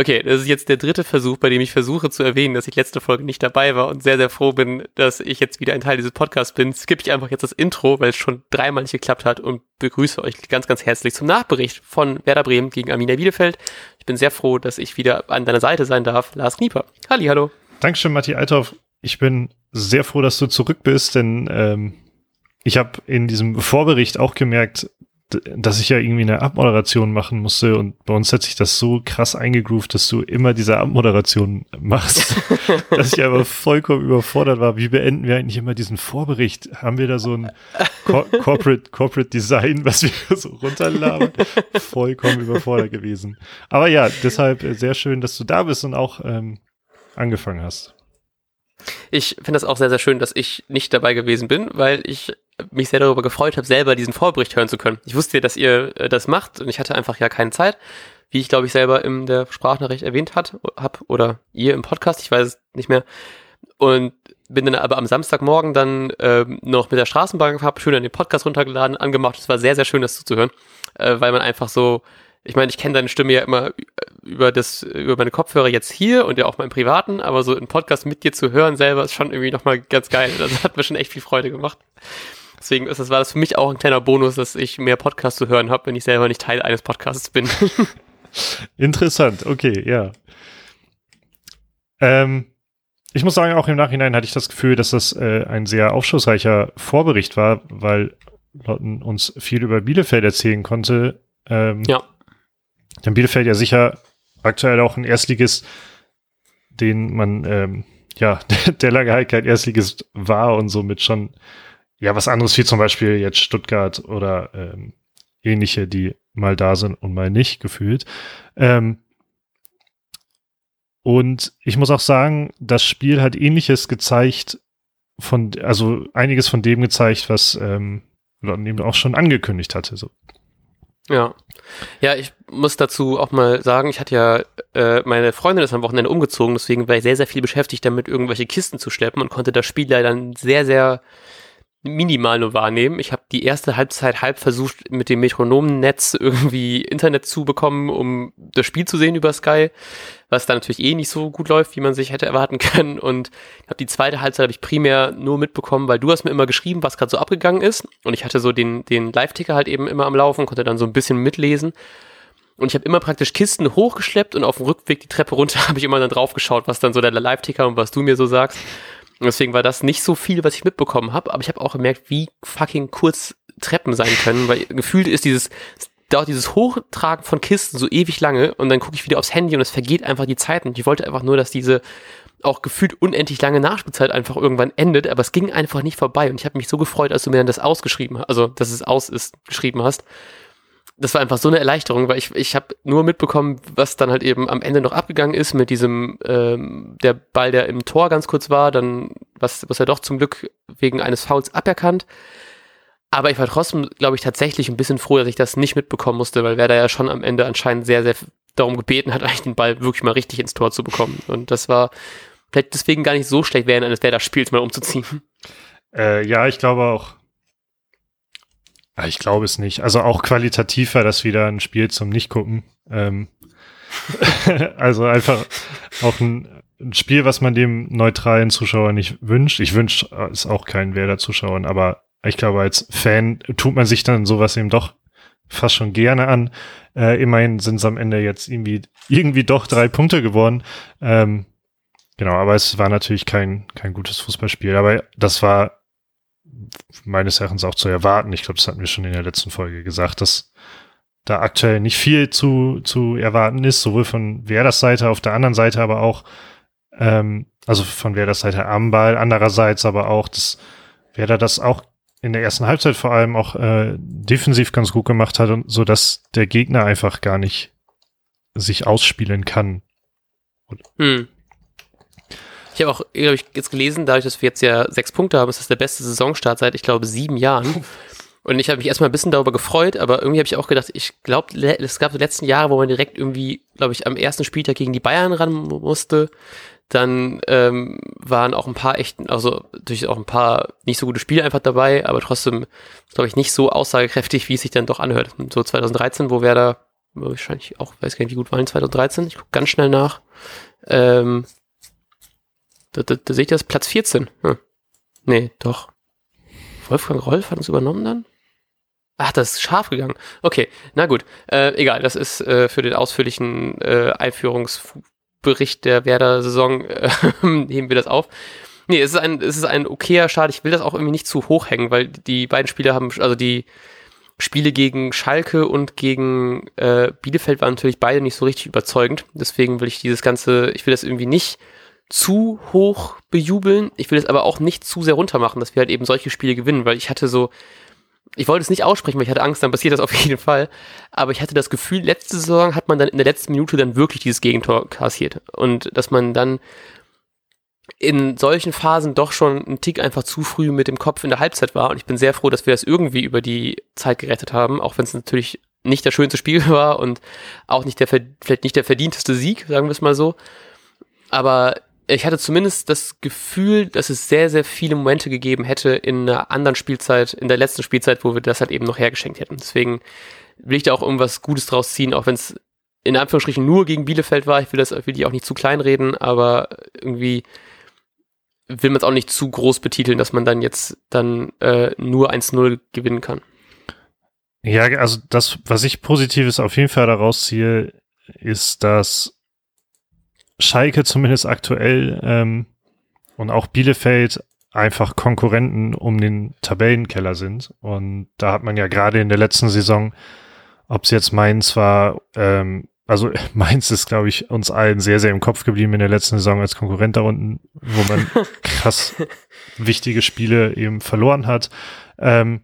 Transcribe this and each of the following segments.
Okay, das ist jetzt der dritte Versuch, bei dem ich versuche zu erwähnen, dass ich letzte Folge nicht dabei war und sehr, sehr froh bin, dass ich jetzt wieder ein Teil dieses Podcasts bin. Skippe ich einfach jetzt das Intro, weil es schon dreimal nicht geklappt hat und begrüße euch ganz, ganz herzlich zum Nachbericht von Werder Bremen gegen Arminia Bielefeld. Ich bin sehr froh, dass ich wieder an deiner Seite sein darf. Lars Knieper. Halli, hallo. Dankeschön, Matti Althoff. Ich bin sehr froh, dass du zurück bist, denn ähm, ich habe in diesem Vorbericht auch gemerkt, dass ich ja irgendwie eine Abmoderation machen musste und bei uns hat sich das so krass eingegroovt, dass du immer diese Abmoderation machst, dass ich aber vollkommen überfordert war. Wie beenden wir eigentlich immer diesen Vorbericht? Haben wir da so ein Co Corporate, Corporate Design, was wir so runterlabern? Vollkommen überfordert gewesen. Aber ja, deshalb sehr schön, dass du da bist und auch ähm, angefangen hast. Ich finde das auch sehr, sehr schön, dass ich nicht dabei gewesen bin, weil ich mich sehr darüber gefreut habe, selber diesen Vorbericht hören zu können. Ich wusste, dass ihr äh, das macht und ich hatte einfach ja keine Zeit, wie ich glaube ich selber in der Sprachnachricht erwähnt hat, hab oder ihr im Podcast, ich weiß es nicht mehr. Und bin dann aber am Samstagmorgen dann ähm, noch mit der Straßenbahn gefahren, schön an den Podcast runtergeladen, angemacht. Es war sehr, sehr schön, das zuzuhören, äh, weil man einfach so ich meine, ich kenne deine Stimme ja immer über das, über meine Kopfhörer jetzt hier und ja auch meinen privaten, aber so einen Podcast mit dir zu hören selber ist schon irgendwie nochmal ganz geil. Das hat mir schon echt viel Freude gemacht. Deswegen ist das, war das für mich auch ein kleiner Bonus, dass ich mehr Podcasts zu hören habe, wenn ich selber nicht Teil eines Podcasts bin. Interessant, okay, ja. Ähm, ich muss sagen, auch im Nachhinein hatte ich das Gefühl, dass das äh, ein sehr aufschlussreicher Vorbericht war, weil Lotten uns viel über Bielefeld erzählen konnte. Ähm, ja. Denn Bielefeld ja sicher aktuell auch ein Erstligist, den man, ähm, ja, der lange halt kein Erstligist war und somit schon, ja, was anderes wie zum Beispiel jetzt Stuttgart oder ähm, ähnliche, die mal da sind und mal nicht gefühlt. Ähm, und ich muss auch sagen, das Spiel hat ähnliches gezeigt von, also einiges von dem gezeigt, was ähm, eben auch schon angekündigt hatte. So. Ja. Ja, ich muss dazu auch mal sagen, ich hatte ja, äh, meine Freundin ist am Wochenende umgezogen, deswegen war ich sehr, sehr viel beschäftigt damit, irgendwelche Kisten zu schleppen und konnte das Spiel leider sehr, sehr minimal nur wahrnehmen. Ich habe die erste Halbzeit halb versucht, mit dem Metronomennetz irgendwie Internet zu bekommen, um das Spiel zu sehen über Sky, was dann natürlich eh nicht so gut läuft, wie man sich hätte erwarten können. Und ich habe die zweite Halbzeit habe ich primär nur mitbekommen, weil du hast mir immer geschrieben, was gerade so abgegangen ist. Und ich hatte so den, den Live-Ticker halt eben immer am Laufen, konnte dann so ein bisschen mitlesen. Und ich habe immer praktisch Kisten hochgeschleppt und auf dem Rückweg die Treppe runter habe ich immer dann drauf geschaut, was dann so der Live-Ticker und was du mir so sagst. Deswegen war das nicht so viel, was ich mitbekommen habe, aber ich habe auch gemerkt, wie fucking kurz Treppen sein können, weil gefühlt ist dieses dauert dieses Hochtragen von Kisten so ewig lange und dann gucke ich wieder aufs Handy und es vergeht einfach die Zeit und ich wollte einfach nur, dass diese auch gefühlt unendlich lange Nachspielzeit einfach irgendwann endet, aber es ging einfach nicht vorbei und ich habe mich so gefreut, als du mir dann das ausgeschrieben hast, also dass es aus ist, geschrieben hast das war einfach so eine Erleichterung, weil ich, ich habe nur mitbekommen, was dann halt eben am Ende noch abgegangen ist mit diesem, ähm, der Ball, der im Tor ganz kurz war, dann was, was er doch zum Glück wegen eines Fouls aberkannt. Aber ich war trotzdem, glaube ich, tatsächlich ein bisschen froh, dass ich das nicht mitbekommen musste, weil Werder ja schon am Ende anscheinend sehr, sehr darum gebeten hat, eigentlich den Ball wirklich mal richtig ins Tor zu bekommen. Und das war vielleicht deswegen gar nicht so schlecht, während eines Werder-Spiels mal umzuziehen. Äh, ja, ich glaube auch. Ah, ich glaube es nicht. Also auch qualitativ war das wieder ein Spiel zum Nicht-Gucken. Ähm, also einfach auch ein, ein, Spiel, was man dem neutralen Zuschauer nicht wünscht. Ich wünsche es auch keinen Werder-Zuschauern, aber ich glaube, als Fan tut man sich dann sowas eben doch fast schon gerne an. Äh, immerhin sind es am Ende jetzt irgendwie, irgendwie doch drei Punkte geworden. Ähm, genau, aber es war natürlich kein, kein gutes Fußballspiel. Aber das war meines Erachtens auch zu erwarten. Ich glaube, das hatten wir schon in der letzten Folge gesagt, dass da aktuell nicht viel zu, zu erwarten ist, sowohl von Werders Seite, auf der anderen Seite aber auch, ähm, also von Werders Seite am Ball, andererseits aber auch, dass Werder das auch in der ersten Halbzeit vor allem auch äh, defensiv ganz gut gemacht hat so, dass der Gegner einfach gar nicht sich ausspielen kann. Hm. Ich habe auch, glaube ich, jetzt gelesen, dadurch, dass wir jetzt ja sechs Punkte haben, ist das der beste Saisonstart seit, ich glaube, sieben Jahren. Und ich habe mich erstmal ein bisschen darüber gefreut, aber irgendwie habe ich auch gedacht, ich glaube, es gab die letzten Jahre, wo man direkt irgendwie, glaube ich, am ersten Spieltag gegen die Bayern ran musste. Dann ähm, waren auch ein paar echten, also durch auch ein paar nicht so gute Spiele einfach dabei, aber trotzdem, glaube ich, nicht so aussagekräftig, wie es sich dann doch anhört. So 2013, wo Werder wahrscheinlich auch, weiß gar nicht, wie gut waren 2013. Ich gucke ganz schnell nach. Ähm, da, da, da sehe ich das, Platz 14. Hm. Nee, doch. Wolfgang Rolf hat uns übernommen dann? Ach, das ist scharf gegangen. Okay, na gut. Äh, egal, das ist äh, für den ausführlichen äh, Einführungsbericht der Werder-Saison, äh, heben wir das auf. Nee, es ist ein, es ist ein okayer Start. Ich will das auch irgendwie nicht zu hoch hängen, weil die beiden Spiele haben, also die Spiele gegen Schalke und gegen äh, Bielefeld waren natürlich beide nicht so richtig überzeugend. Deswegen will ich dieses Ganze, ich will das irgendwie nicht zu hoch bejubeln. Ich will es aber auch nicht zu sehr runter machen, dass wir halt eben solche Spiele gewinnen, weil ich hatte so, ich wollte es nicht aussprechen, weil ich hatte Angst, dann passiert das auf jeden Fall. Aber ich hatte das Gefühl, letzte Saison hat man dann in der letzten Minute dann wirklich dieses Gegentor kassiert. Und dass man dann in solchen Phasen doch schon ein Tick einfach zu früh mit dem Kopf in der Halbzeit war. Und ich bin sehr froh, dass wir das irgendwie über die Zeit gerettet haben, auch wenn es natürlich nicht das schönste Spiel war und auch nicht der, vielleicht nicht der verdienteste Sieg, sagen wir es mal so. Aber ich hatte zumindest das Gefühl, dass es sehr, sehr viele Momente gegeben hätte in einer anderen Spielzeit, in der letzten Spielzeit, wo wir das halt eben noch hergeschenkt hätten. Deswegen will ich da auch irgendwas Gutes draus ziehen, auch wenn es in Anführungsstrichen nur gegen Bielefeld war. Ich will das, will die auch nicht zu klein reden, aber irgendwie will man es auch nicht zu groß betiteln, dass man dann jetzt dann äh, nur 1-0 gewinnen kann. Ja, also das, was ich Positives auf jeden Fall daraus ziehe, ist, dass Schalke zumindest aktuell ähm, und auch Bielefeld einfach Konkurrenten um den Tabellenkeller sind. Und da hat man ja gerade in der letzten Saison, ob es jetzt Mainz war, ähm, also Mainz ist, glaube ich, uns allen sehr, sehr im Kopf geblieben in der letzten Saison als Konkurrent da unten, wo man krass wichtige Spiele eben verloren hat. Ähm,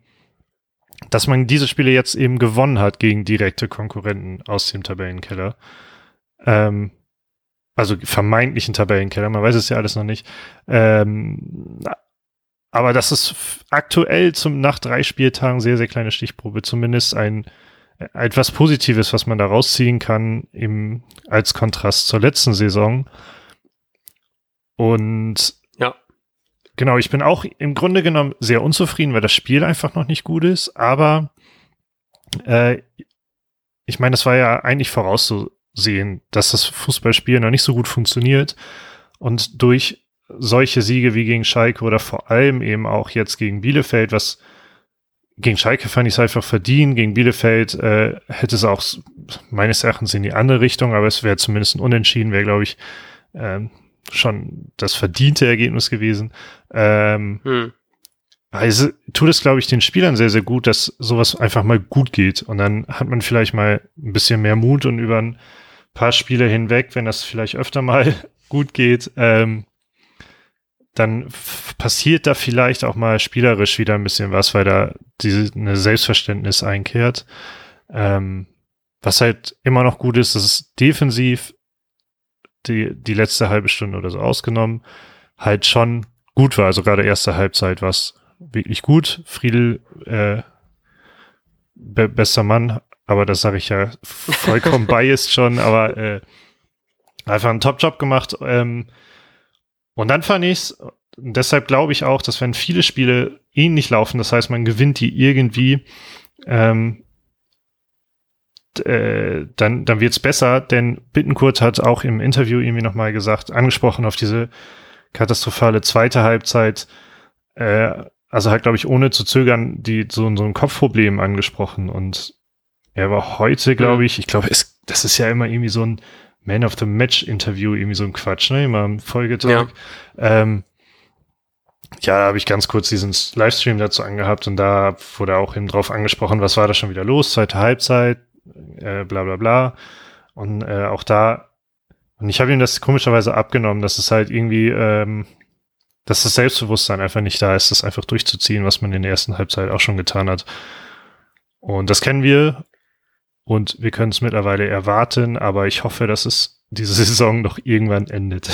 dass man diese Spiele jetzt eben gewonnen hat gegen direkte Konkurrenten aus dem Tabellenkeller. Ähm, also vermeintlichen Tabellenkeller, man weiß es ja alles noch nicht. Ähm, aber das ist aktuell zum, nach drei Spieltagen sehr, sehr kleine Stichprobe, zumindest ein etwas Positives, was man da rausziehen kann, im, als Kontrast zur letzten Saison. Und ja. genau, ich bin auch im Grunde genommen sehr unzufrieden, weil das Spiel einfach noch nicht gut ist, aber äh, ich meine, das war ja eigentlich vorauszusehen, dass das Fußballspiel noch nicht so gut funktioniert und durch solche Siege wie gegen Schalke oder vor allem eben auch jetzt gegen Bielefeld, was gegen Schalke fand ich es einfach verdient. Gegen Bielefeld äh, hätte es auch meines Erachtens in die andere Richtung, aber es wäre zumindest ein Unentschieden, wäre, glaube ich, ähm, schon das verdiente Ergebnis gewesen. Ähm, hm. Also tut es, glaube ich, den Spielern sehr, sehr gut, dass sowas einfach mal gut geht. Und dann hat man vielleicht mal ein bisschen mehr Mut und über ein paar Spiele hinweg, wenn das vielleicht öfter mal gut geht, ähm, dann passiert da vielleicht auch mal spielerisch wieder ein bisschen was, weil da diese, eine Selbstverständnis einkehrt. Ähm, was halt immer noch gut ist, dass es defensiv die, die letzte halbe Stunde oder so ausgenommen halt schon gut war. Also gerade erste Halbzeit war es wirklich gut. Friedel, äh, be bester Mann, aber das sage ich ja vollkommen biased schon, aber äh, einfach einen Top-Job gemacht. Ähm, und dann fand ich's, und deshalb glaube ich auch, dass wenn viele Spiele ähnlich laufen, das heißt, man gewinnt die irgendwie, ähm, äh, dann, dann wird's besser, denn Bittenkurt hat auch im Interview irgendwie nochmal gesagt, angesprochen auf diese katastrophale zweite Halbzeit, äh, also hat, glaube ich, ohne zu zögern, die so, so ein Kopfproblem angesprochen und er war heute, glaube ich, ich glaube, das ist ja immer irgendwie so ein man of the Match Interview, irgendwie so ein Quatsch, ne? Immer am Folgetag. Ja. Ähm, ja, da habe ich ganz kurz diesen Livestream dazu angehabt und da wurde auch eben drauf angesprochen, was war da schon wieder los, zweite Halbzeit, äh, bla bla bla. Und äh, auch da, und ich habe ihm das komischerweise abgenommen, dass es halt irgendwie, ähm, dass das Selbstbewusstsein einfach nicht da ist, das einfach durchzuziehen, was man in der ersten Halbzeit auch schon getan hat. Und das kennen wir und wir können es mittlerweile erwarten, aber ich hoffe, dass es diese Saison noch irgendwann endet.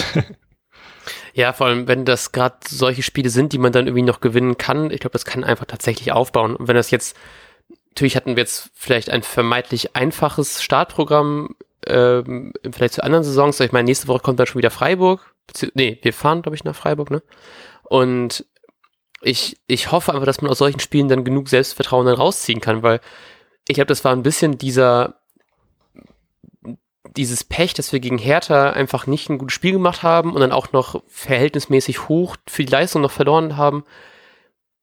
Ja, vor allem, wenn das gerade solche Spiele sind, die man dann irgendwie noch gewinnen kann, ich glaube, das kann einfach tatsächlich aufbauen. Und wenn das jetzt, natürlich hatten wir jetzt vielleicht ein vermeintlich einfaches Startprogramm, ähm, vielleicht zu anderen Saisons. Ich meine, nächste Woche kommt dann schon wieder Freiburg. Nee, wir fahren, glaube ich, nach Freiburg, ne? Und ich, ich hoffe einfach, dass man aus solchen Spielen dann genug Selbstvertrauen dann rausziehen kann, weil ich glaube, das war ein bisschen dieser dieses Pech, dass wir gegen Hertha einfach nicht ein gutes Spiel gemacht haben und dann auch noch verhältnismäßig hoch für die Leistung noch verloren haben,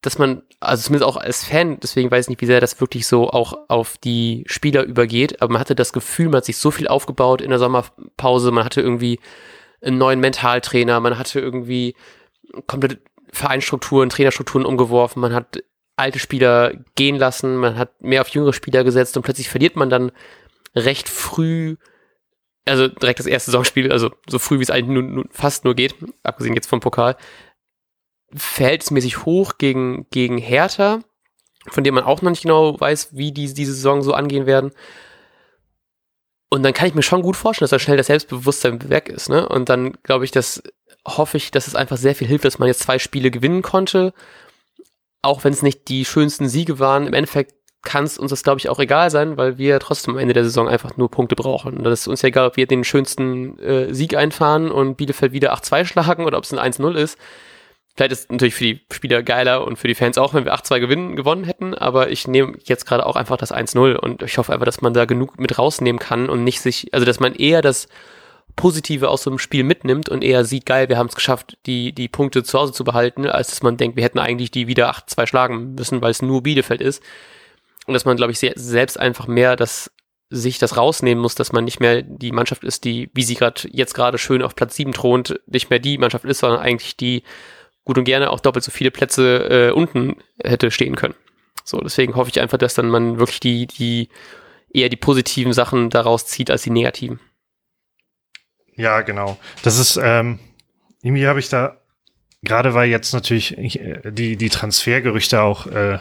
dass man, also zumindest auch als Fan, deswegen weiß ich nicht, wie sehr das wirklich so auch auf die Spieler übergeht, aber man hatte das Gefühl, man hat sich so viel aufgebaut in der Sommerpause, man hatte irgendwie einen neuen Mentaltrainer, man hatte irgendwie komplette Vereinsstrukturen, Trainerstrukturen umgeworfen, man hat alte Spieler gehen lassen, man hat mehr auf jüngere Spieler gesetzt und plötzlich verliert man dann recht früh, also direkt das erste Saisonspiel, also so früh wie es eigentlich nur, nur, fast nur geht, abgesehen jetzt vom Pokal, verhältnismäßig hoch gegen, gegen Hertha, von dem man auch noch nicht genau weiß, wie die diese Saison so angehen werden. Und dann kann ich mir schon gut vorstellen, dass da schnell das Selbstbewusstsein weg ist. Ne? Und dann glaube ich, dass hoffe ich, dass es einfach sehr viel hilft, dass man jetzt zwei Spiele gewinnen konnte. Auch wenn es nicht die schönsten Siege waren. Im Endeffekt kann es uns das, glaube ich, auch egal sein, weil wir trotzdem am Ende der Saison einfach nur Punkte brauchen. Und das ist uns ja egal, ob wir den schönsten äh, Sieg einfahren und Bielefeld wieder 8-2 schlagen oder ob es ein 1-0 ist. Vielleicht ist es natürlich für die Spieler geiler und für die Fans auch, wenn wir 8-2 gewinnen, gewonnen hätten, aber ich nehme jetzt gerade auch einfach das 1-0 und ich hoffe einfach, dass man da genug mit rausnehmen kann und nicht sich, also dass man eher das Positive aus so einem Spiel mitnimmt und eher sieht, geil, wir haben es geschafft, die, die Punkte zu Hause zu behalten, als dass man denkt, wir hätten eigentlich die wieder 8-2 schlagen müssen, weil es nur Bielefeld ist. Und dass man, glaube ich, selbst einfach mehr das, sich das rausnehmen muss, dass man nicht mehr die Mannschaft ist, die, wie sie gerade jetzt gerade schön auf Platz 7 thront, nicht mehr die Mannschaft ist, sondern eigentlich die gut und gerne auch doppelt so viele Plätze äh, unten hätte stehen können. So, deswegen hoffe ich einfach, dass dann man wirklich die, die eher die positiven Sachen daraus zieht als die negativen. Ja, genau. Das ist, ähm, irgendwie habe ich da, gerade weil jetzt natürlich äh, die, die Transfergerüchte auch äh,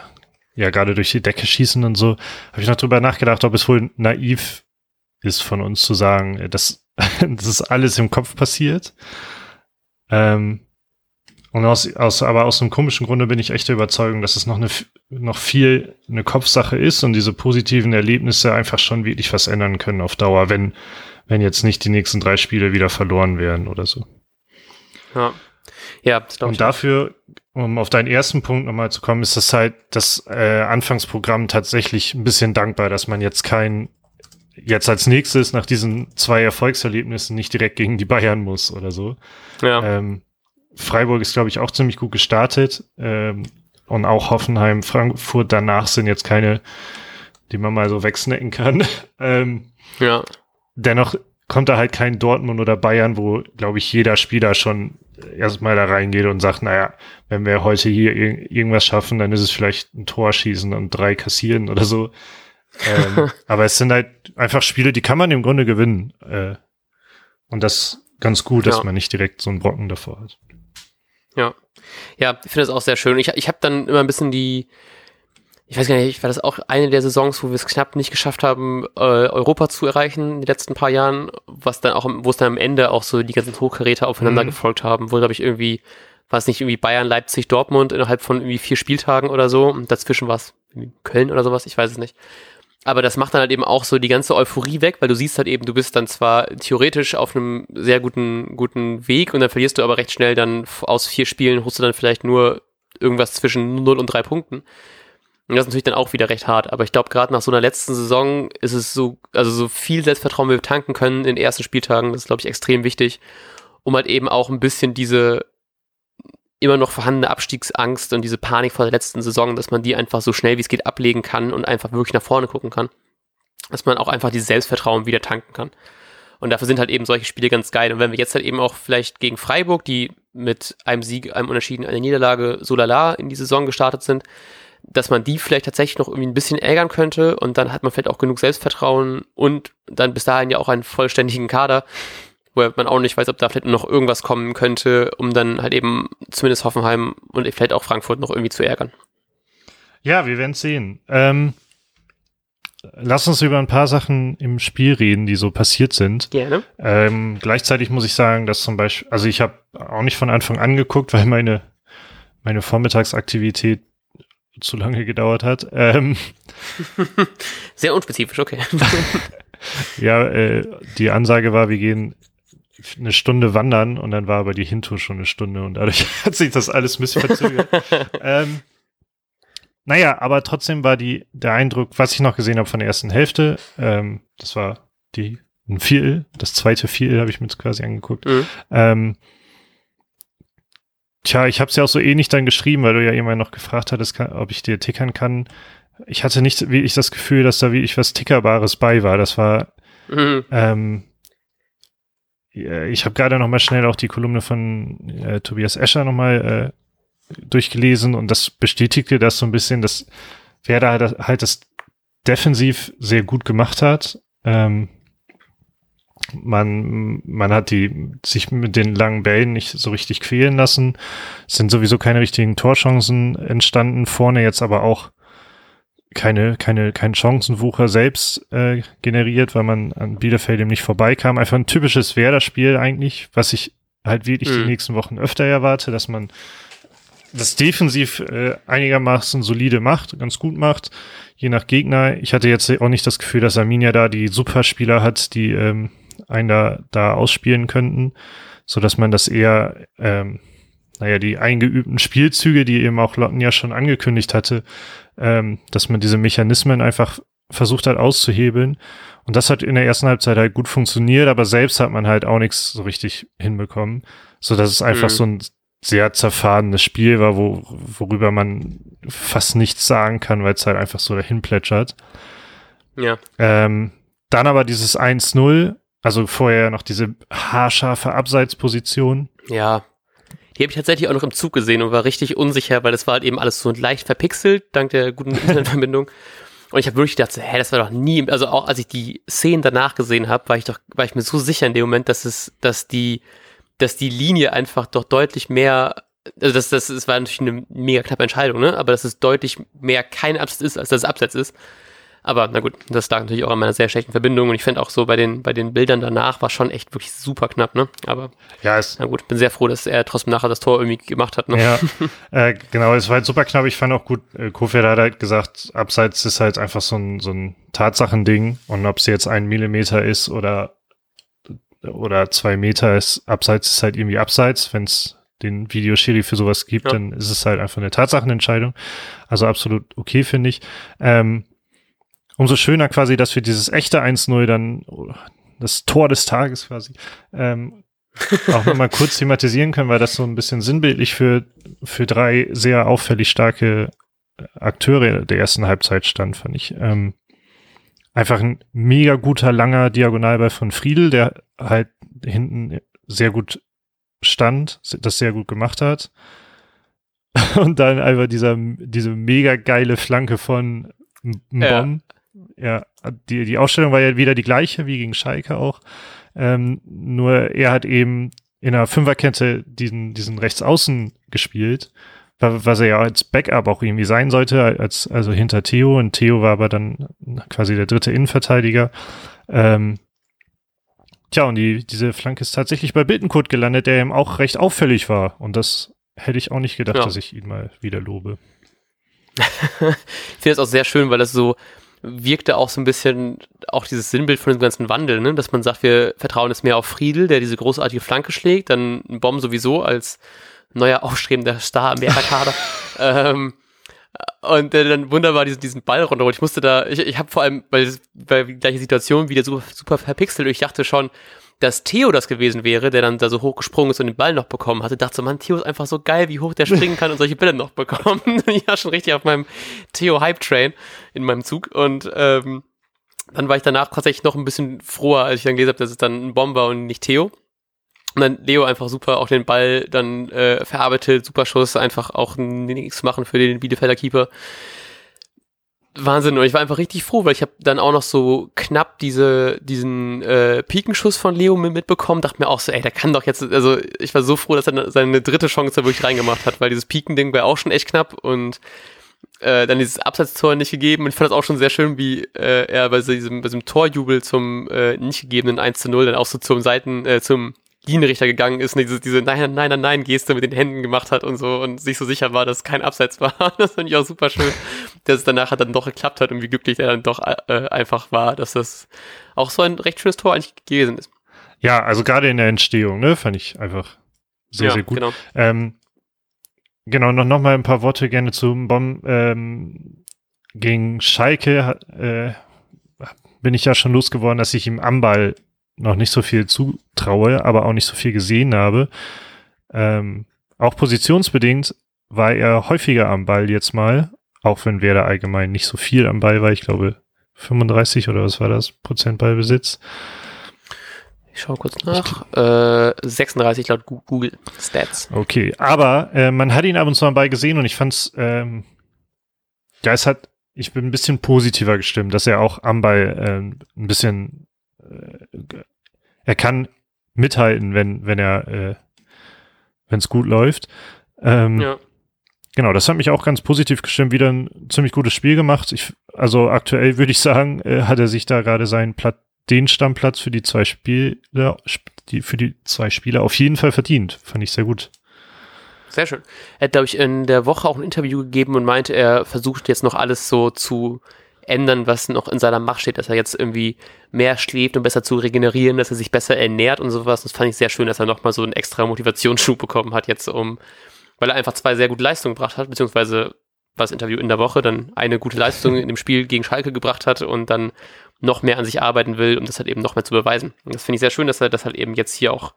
ja gerade durch die Decke schießen und so, habe ich noch drüber nachgedacht, ob es wohl naiv ist von uns zu sagen, äh, dass das ist alles im Kopf passiert. Ähm, und aus, aus, aber aus einem komischen Grunde bin ich echt der Überzeugung, dass es noch eine, noch viel eine Kopfsache ist und diese positiven Erlebnisse einfach schon wirklich was ändern können auf Dauer, wenn, wenn jetzt nicht die nächsten drei Spiele wieder verloren werden oder so. Ja. Ja, das Und dafür, um auf deinen ersten Punkt nochmal zu kommen, ist das halt das äh, Anfangsprogramm tatsächlich ein bisschen dankbar, dass man jetzt kein, jetzt als nächstes nach diesen zwei Erfolgserlebnissen nicht direkt gegen die Bayern muss oder so. Ja. Ähm, Freiburg ist, glaube ich, auch ziemlich gut gestartet. Ähm, und auch Hoffenheim, Frankfurt danach sind jetzt keine, die man mal so wegsnacken kann. ähm, ja dennoch kommt da halt kein Dortmund oder Bayern, wo, glaube ich, jeder Spieler schon erstmal da reingeht und sagt, naja, wenn wir heute hier ir irgendwas schaffen, dann ist es vielleicht ein Tor schießen und drei kassieren oder so. ähm, aber es sind halt einfach Spiele, die kann man im Grunde gewinnen. Äh, und das ganz gut, dass ja. man nicht direkt so einen Brocken davor hat. Ja. Ja, ich finde das auch sehr schön. Ich, ich habe dann immer ein bisschen die, ich weiß gar nicht, war das auch eine der Saisons, wo wir es knapp nicht geschafft haben, äh, Europa zu erreichen in den letzten paar Jahren, was dann auch, wo es dann am Ende auch so die ganzen Hochkaräter aufeinander mhm. gefolgt haben, wo, glaube ich, irgendwie, war es nicht irgendwie Bayern, Leipzig, Dortmund innerhalb von irgendwie vier Spieltagen oder so und dazwischen war es Köln oder sowas, ich weiß es nicht. Aber das macht dann halt eben auch so die ganze Euphorie weg, weil du siehst halt eben, du bist dann zwar theoretisch auf einem sehr guten, guten Weg und dann verlierst du aber recht schnell dann aus vier Spielen, holst du dann vielleicht nur irgendwas zwischen 0 und 3 Punkten. Und das ist natürlich dann auch wieder recht hart. Aber ich glaube, gerade nach so einer letzten Saison ist es so, also so viel Selbstvertrauen wir tanken können in den ersten Spieltagen, das ist, glaube ich, extrem wichtig, um halt eben auch ein bisschen diese immer noch vorhandene Abstiegsangst und diese Panik vor der letzten Saison, dass man die einfach so schnell wie es geht ablegen kann und einfach wirklich nach vorne gucken kann. Dass man auch einfach dieses Selbstvertrauen wieder tanken kann. Und dafür sind halt eben solche Spiele ganz geil. Und wenn wir jetzt halt eben auch vielleicht gegen Freiburg, die mit einem Sieg, einem Unentschieden, einer Niederlage so lala in die Saison gestartet sind, dass man die vielleicht tatsächlich noch irgendwie ein bisschen ärgern könnte und dann hat man vielleicht auch genug Selbstvertrauen und dann bis dahin ja auch einen vollständigen Kader, wo man auch nicht weiß, ob da vielleicht noch irgendwas kommen könnte, um dann halt eben zumindest Hoffenheim und vielleicht auch Frankfurt noch irgendwie zu ärgern. Ja, wir werden sehen. Ähm, lass uns über ein paar Sachen im Spiel reden, die so passiert sind. Gerne. Ähm, gleichzeitig muss ich sagen, dass zum Beispiel, also ich habe auch nicht von Anfang an geguckt, weil meine meine Vormittagsaktivität zu lange gedauert hat. Ähm, Sehr unspezifisch, okay. ja, äh, die Ansage war, wir gehen eine Stunde wandern und dann war aber die Hintour schon eine Stunde und dadurch hat sich das alles ein bisschen verzögert. ähm, naja, aber trotzdem war die, der Eindruck, was ich noch gesehen habe von der ersten Hälfte, ähm, das war die ein Viertel, das zweite Viertel habe ich mir quasi angeguckt. Mhm. Ähm, tja, ich habe es ja auch so ähnlich dann geschrieben, weil du ja immer noch gefragt hattest, ob ich dir tickern kann. Ich hatte nicht wirklich das Gefühl, dass da wirklich was Tickerbares bei war. Das war, Mhm. ähm, ich habe gerade noch mal schnell auch die Kolumne von äh, Tobias Escher noch mal äh, durchgelesen und das bestätigte das so ein bisschen, dass Werder halt, halt das defensiv sehr gut gemacht hat. Ähm, man, man hat die sich mit den langen Bällen nicht so richtig quälen lassen. Es sind sowieso keine richtigen Torchancen entstanden. Vorne jetzt aber auch keine, keine, kein Chancenwucher selbst äh, generiert, weil man an Bielefeld eben nicht vorbeikam. Einfach ein typisches Werder-Spiel eigentlich, was ich halt wirklich Mhm. die nächsten Wochen öfter erwarte, dass man das defensiv äh, einigermaßen solide macht, ganz gut macht, je nach Gegner. Ich hatte jetzt auch nicht das Gefühl, dass Arminia da die Superspieler hat, die ähm, einen da, da ausspielen könnten, so dass man das eher, ähm, naja, die eingeübten Spielzüge, die eben auch Lotten ja schon angekündigt hatte, ähm, dass man diese Mechanismen einfach versucht hat auszuhebeln. Und das hat in der ersten Halbzeit halt gut funktioniert, aber selbst hat man halt auch nichts so richtig hinbekommen, so dass es einfach Mhm. so ein sehr zerfahrenes Spiel war, wo, worüber man fast nichts sagen kann, weil es halt einfach so dahin plätschert. Ja. Ähm, dann aber dieses 1-0, also vorher noch diese haarscharfe Abseitsposition. Ja. Die habe ich tatsächlich auch noch im Zug gesehen und war richtig unsicher, weil das war halt eben alles so leicht verpixelt, dank der guten Internetverbindung. Und ich habe wirklich gedacht, hä, das war doch nie, also auch als ich die Szenen danach gesehen habe, war ich doch, war ich mir so sicher in dem Moment, dass es, dass die, dass die Linie einfach doch deutlich mehr, also das, das, das war natürlich eine mega knappe Entscheidung, ne? Aber dass es deutlich mehr kein Absatz ist, als dass es Absatz ist. Aber na gut, das lag natürlich auch an meiner sehr schlechten Verbindung und ich finde auch so bei den, bei den Bildern danach war schon echt wirklich super knapp, ne? Aber Ja, es, na gut, bin sehr froh, dass er trotzdem nachher das Tor irgendwie gemacht hat. Ne? ja, äh, genau, es war halt super knapp. Ich fand auch gut, äh, Kofeld hat halt gesagt, Abseits ist halt einfach so ein, so ein Tatsachending und ob es jetzt ein Millimeter ist oder, oder zwei Meter ist, Abseits ist halt irgendwie Abseits, wenn es den Videoschiri für sowas gibt, Ja. dann ist es halt einfach eine Tatsachenentscheidung. Also absolut okay, finde ich. Ähm, umso schöner quasi, dass wir dieses echte 1-0 dann, das Tor des Tages quasi, ähm, auch nochmal kurz thematisieren können, weil das so ein bisschen sinnbildlich für, für drei sehr auffällig starke Akteure der ersten Halbzeit stand, fand ich. Ähm, einfach ein mega guter, langer Diagonalball von Friedel, der halt hinten sehr gut stand, das sehr gut gemacht hat. Und dann einfach dieser, diese mega geile Flanke von Mbom. Ja, die, die Ausstellung war ja wieder die gleiche wie gegen Schalke auch. Ähm, nur er hat eben in einer Fünferkette diesen, diesen Rechtsaußen gespielt, wa- was er ja als Backup auch irgendwie sein sollte, als, also hinter Theo. Und Theo war aber dann quasi der dritte Innenverteidiger. Ähm, tja, und die, diese Flanke ist tatsächlich bei Bittenkurt gelandet, der ihm auch recht auffällig war. Und das hätte ich auch nicht gedacht, Ja. dass ich ihn mal wieder lobe. Ich finde es auch sehr schön, weil das so wirkte auch so ein bisschen auch dieses Sinnbild von dem ganzen Wandel, ne? dass man sagt, wir vertrauen jetzt mehr auf Friedel, der diese großartige Flanke schlägt, dann Bomb sowieso als neuer aufstrebender Star im Werder-Kader. ähm, und äh, dann wunderbar diesen, diesen Ball runterholt. Ich musste da, ich, ich habe vor allem, weil, weil die gleiche Situation wieder super, super verpixelt, ich dachte schon, dass Theo das gewesen wäre, der dann da so hochgesprungen ist und den Ball noch bekommen hatte, dachte so, Mann, Theo ist einfach so geil, wie hoch der springen kann und solche Bälle noch bekommen. ja, schon richtig auf meinem Theo-Hype-Train in meinem Zug. Und ähm, dann war ich danach tatsächlich noch ein bisschen froher, als ich dann gelesen habe, dass es dann ein Bomber und nicht Theo. Und dann Leo einfach super auch den Ball dann äh, verarbeitet, super Schuss, einfach auch nichts machen für den Bielefelder Keeper. Wahnsinn. Und ich war einfach richtig froh, weil ich habe dann auch noch so knapp diese, diesen äh, Pikenschuss von Leo mit- mitbekommen, dachte mir auch so, ey, der kann doch jetzt, also ich war so froh, dass er seine dritte Chance da wirklich reingemacht hat, weil dieses Pikending war auch schon echt knapp und äh, dann dieses Abseitstor nicht gegeben und ich fand das auch schon sehr schön, wie äh, er bei diesem, bei diesem Torjubel zum äh, nicht gegebenen 1 zu 0 dann auch so zum Seiten, äh, zum Linienrichter gegangen ist und diese, diese Nein, Nein, Nein, Nein Geste mit den Händen gemacht hat und so und sich so sicher war, dass es kein Abseits war. Das fand ich auch super schön, dass es danach dann doch geklappt hat und wie glücklich er dann doch äh, einfach war, dass das auch so ein recht schönes Tor eigentlich gewesen ist. Ja, also gerade in der Entstehung, ne, fand ich einfach sehr, ja, sehr gut. Genau. Ähm, genau, noch, noch mal ein paar Worte gerne zum Bomb. Ähm, gegen Schalke äh, bin ich ja schon losgeworden, dass ich ihm am Ball noch nicht so viel zutraue, aber auch nicht so viel gesehen habe. Ähm, auch positionsbedingt war er häufiger am Ball jetzt mal, auch wenn Werder allgemein nicht so viel am Ball war. Ich glaube 35 oder was war das Prozent Ballbesitz. Ich schaue kurz nach. Äh, 36 laut Google Stats. Okay, aber äh, man hat ihn ab und zu am Ball gesehen und ich fand's, ähm, ja, es hat, ich bin ein bisschen positiver gestimmt, dass er auch am Ball äh, ein bisschen, er kann mithalten, wenn, wenn er, äh, wenn es gut läuft. Ähm, ja. Genau, das hat mich auch ganz positiv gestimmt, wieder ein ziemlich gutes Spiel gemacht. Ich, also aktuell würde ich sagen, äh, hat er sich da gerade seinen Platz, den Stammplatz für die zwei Spiele, die, für die zwei Spiele auf jeden Fall verdient. Fand ich sehr gut. Sehr schön. Er hat, glaube ich, in der Woche auch ein Interview gegeben und meinte, er versucht jetzt noch alles so zu ändern, was noch in seiner Macht steht, dass er jetzt irgendwie mehr schläft, um besser zu regenerieren, dass er sich besser ernährt und sowas. Das fand ich sehr schön, dass er nochmal so einen extra Motivationsschub bekommen hat, jetzt um weil er einfach zwei sehr gute Leistungen gebracht hat, beziehungsweise war das Interview in der Woche, dann eine gute Leistung in dem Spiel gegen Schalke gebracht hat und dann noch mehr an sich arbeiten will, um das halt eben noch mehr zu beweisen. Und das finde ich sehr schön, dass er das halt eben jetzt hier auch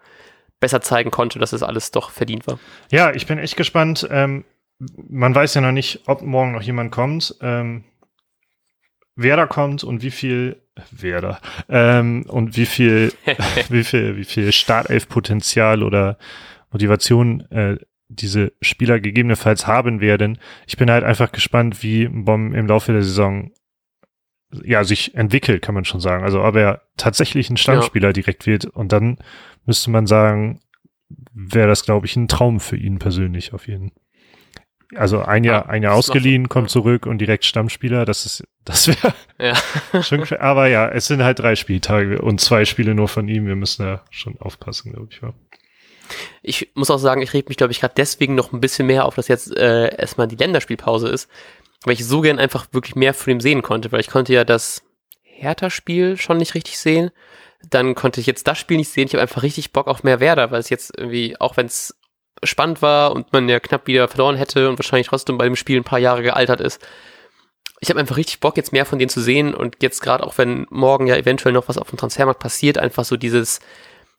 besser zeigen konnte, dass es das alles doch verdient war. Ja, ich bin echt gespannt. Ähm, man weiß ja noch nicht, ob morgen noch jemand kommt, ähm, wer da kommt und wie viel wer da ähm, und wie viel, wie viel, wie viel Startelf-Potenzial oder Motivation äh, diese Spieler gegebenenfalls haben werden. Ich bin halt einfach gespannt, wie Bomb im Laufe der Saison ja sich entwickelt, kann man schon sagen. Also ob er tatsächlich ein Stammspieler ja. direkt wird und dann müsste man sagen, wäre das, glaube ich, ein Traum für ihn persönlich auf jeden Fall. Also ein Jahr, ja, ein Jahr ausgeliehen, kommt zurück und direkt Stammspieler, das ist, das wäre ja. schon, aber ja, es sind halt drei Spieltage und zwei Spiele nur von ihm. Wir müssen da schon aufpassen, glaube ich. Ja. Ich muss auch sagen, ich reg mich, glaube ich, gerade deswegen noch ein bisschen mehr auf, dass jetzt äh, erstmal die Länderspielpause ist, weil ich so gern einfach wirklich mehr von ihm sehen konnte, weil ich konnte ja das Hertha-Spiel schon nicht richtig sehen. Dann konnte ich jetzt das Spiel nicht sehen. Ich habe einfach richtig Bock auf mehr Werder, weil es jetzt irgendwie, auch wenn es spannend war und man ja knapp wieder verloren hätte und wahrscheinlich trotzdem bei dem Spiel ein paar Jahre gealtert ist. Ich habe einfach richtig Bock, jetzt mehr von denen zu sehen und jetzt gerade auch, wenn morgen ja eventuell noch was auf dem Transfermarkt passiert, einfach so dieses,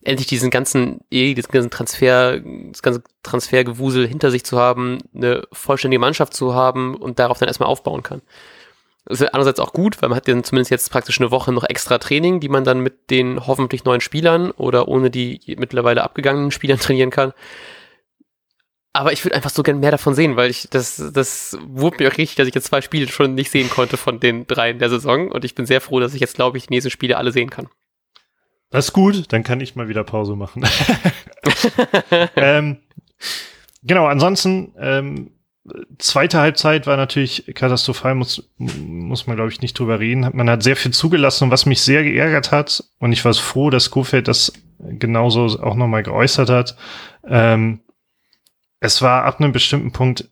endlich diesen ganzen, eh, diesen ganzen Transfer, das ganze Transfergewusel hinter sich zu haben, eine vollständige Mannschaft zu haben und darauf dann erstmal aufbauen kann. Das ist andererseits auch gut, weil man hat dann zumindest jetzt praktisch eine Woche noch extra Training, die man dann mit den hoffentlich neuen Spielern oder ohne die mittlerweile abgegangenen Spielern trainieren kann. Aber ich würde einfach so gern mehr davon sehen, weil ich, das, das wurde mir auch richtig, dass ich jetzt zwei Spiele schon nicht sehen konnte von den drei in der Saison und ich bin sehr froh, dass ich jetzt, glaube ich, die nächsten Spiele alle sehen kann. Das ist gut, dann kann ich mal wieder Pause machen. ähm, genau, ansonsten, ähm, zweite Halbzeit war natürlich katastrophal, muss, muss man, glaube ich, nicht drüber reden. Man hat sehr viel zugelassen und was mich sehr geärgert hat, und ich war froh, dass Kofeld das genauso auch nochmal geäußert hat, ähm, es war ab einem bestimmten Punkt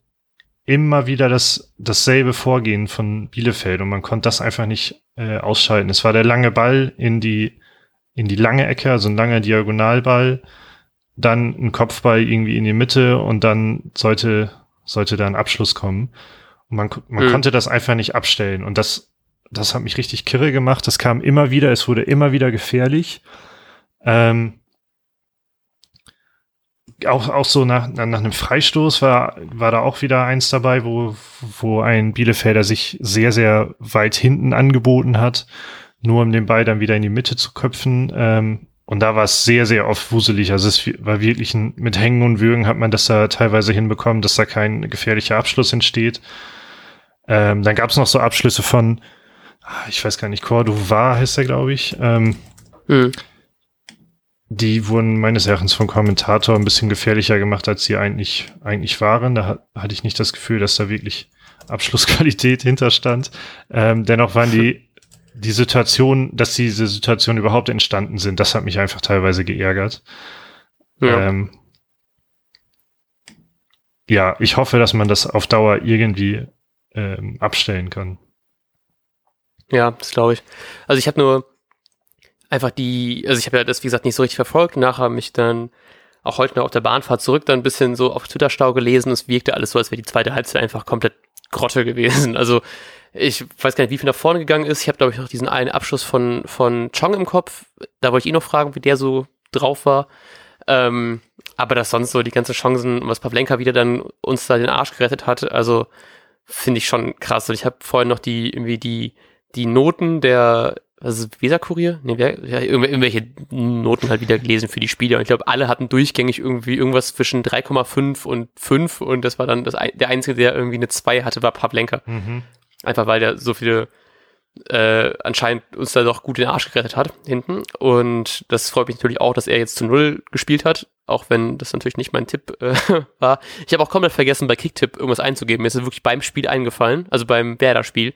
immer wieder das, dasselbe Vorgehen von Bielefeld und man konnte das einfach nicht äh, ausschalten. Es war der lange Ball in die in die lange Ecke, also ein langer Diagonalball, dann ein Kopfball irgendwie in die Mitte und dann sollte, sollte da ein Abschluss kommen. Und man, man mhm. konnte das einfach nicht abstellen. Und das, das hat mich richtig kirre gemacht. Das kam immer wieder, es wurde immer wieder gefährlich. Ähm, auch, auch so nach, nach einem Freistoß war, war da auch wieder eins dabei, wo, wo ein Bielefelder sich sehr, sehr weit hinten angeboten hat nur um den Ball dann wieder in die Mitte zu köpfen. Ähm, und da war es sehr, sehr oft wuselig. Also es war wirklich ein, mit Hängen und Würgen hat man das da teilweise hinbekommen, dass da kein gefährlicher Abschluss entsteht. Ähm, dann gab es noch so Abschlüsse von, ah, ich weiß gar nicht, Cordova heißt er, glaube ich. Ähm, mhm. Die wurden meines Erachtens vom Kommentator ein bisschen gefährlicher gemacht, als sie eigentlich, eigentlich waren. Da hat, hatte ich nicht das Gefühl, dass da wirklich Abschlussqualität hinterstand. Ähm, dennoch waren die die Situation, dass diese Situation überhaupt entstanden sind, das hat mich einfach teilweise geärgert. Ja. Ähm, ja, ich hoffe, dass man das auf Dauer irgendwie ähm, abstellen kann. Ja, das glaube ich. Also ich habe nur einfach die, also ich habe ja das, wie gesagt, nicht so richtig verfolgt. Nachher mich dann auch heute noch auf der Bahnfahrt zurück dann ein bisschen so auf Twitter-Stau gelesen. Es wirkte alles so, als wäre die zweite Halbzeit einfach komplett Grotte gewesen. Also ich weiß gar nicht, wie viel nach vorne gegangen ist. Ich habe, glaube ich, noch diesen einen Abschluss von, von Chong im Kopf. Da wollte ich eh noch fragen, wie der so drauf war. Ähm, aber dass sonst so die ganzen Chancen, was Pavlenka wieder dann uns da den Arsch gerettet hat, also finde ich schon krass. Und ich habe vorhin noch die, irgendwie die, die Noten der, was ist Weserkurier? Nee, wer, ja, irgendwelche Noten halt wieder gelesen für die Spiele. Und ich glaube, alle hatten durchgängig irgendwie irgendwas zwischen 3,5 und 5 und das war dann das, der Einzige, der irgendwie eine 2 hatte, war Pavlenka. Mhm. Einfach weil der so viele äh, anscheinend uns da doch gut den Arsch gerettet hat hinten. Und das freut mich natürlich auch, dass er jetzt zu Null gespielt hat, auch wenn das natürlich nicht mein Tipp äh, war. Ich habe auch komplett vergessen, bei Kicktipp irgendwas einzugeben. Mir ist es wirklich beim Spiel eingefallen, also beim Werder-Spiel.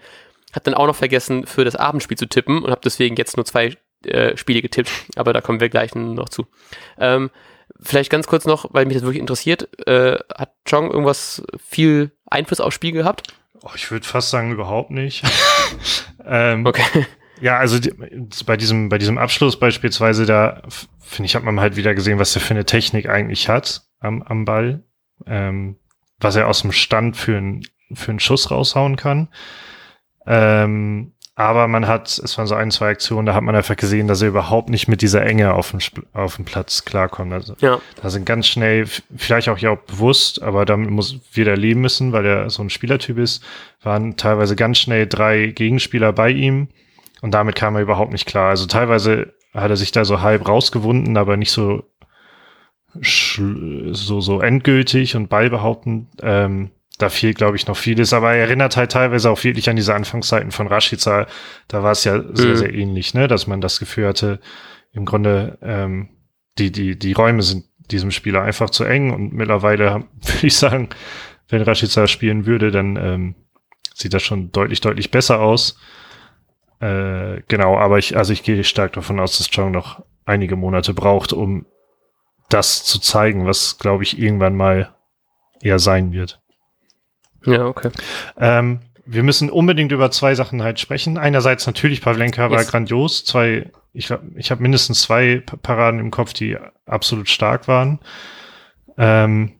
Hat dann auch noch vergessen, für das Abendspiel zu tippen und habe deswegen jetzt nur zwei äh, Spiele getippt. Aber da kommen wir gleich noch zu. Ähm, vielleicht ganz kurz noch, weil mich das wirklich interessiert. Äh, hat Chong irgendwas viel Einfluss aufs Spiel gehabt? Oh, ich würde fast sagen, überhaupt nicht. ähm, okay. Ja, also die, bei diesem, bei diesem Abschluss beispielsweise, da finde ich, hat man halt wieder gesehen, was er für eine Technik eigentlich hat am, am Ball, ähm, was er aus dem Stand für, ein, für einen Schuss raushauen kann. Ähm, aber man hat, es waren so ein, zwei Aktionen, da hat man einfach gesehen, dass er überhaupt nicht mit dieser Enge auf dem, auf dem Platz klarkommt. Also ja. da sind ganz schnell, vielleicht auch ja auch bewusst, aber damit muss wieder leben müssen, weil er so ein Spielertyp ist, waren teilweise ganz schnell drei Gegenspieler bei ihm und damit kam er überhaupt nicht klar. Also teilweise hat er sich da so halb rausgewunden, aber nicht so so so endgültig und beibehauptend. Ähm, da fehlt, glaube ich, noch vieles, aber er erinnert halt teilweise auch wirklich an diese Anfangszeiten von Rashica. Da war es ja sehr, mhm. sehr ähnlich, ne, dass man das Gefühl hatte, im Grunde, ähm, die, die, die Räume sind diesem Spieler einfach zu eng und mittlerweile würde ich sagen, wenn Rashica spielen würde, dann ähm, sieht das schon deutlich, deutlich besser aus. Äh, genau, aber ich, also ich gehe stark davon aus, dass Chong noch einige Monate braucht, um das zu zeigen, was, glaube ich, irgendwann mal eher sein wird. Ja, okay. Ähm, wir müssen unbedingt über zwei Sachen halt sprechen. Einerseits natürlich, Pavlenka yes. war grandios. Zwei, ich, ich habe mindestens zwei Paraden im Kopf, die absolut stark waren. Ähm,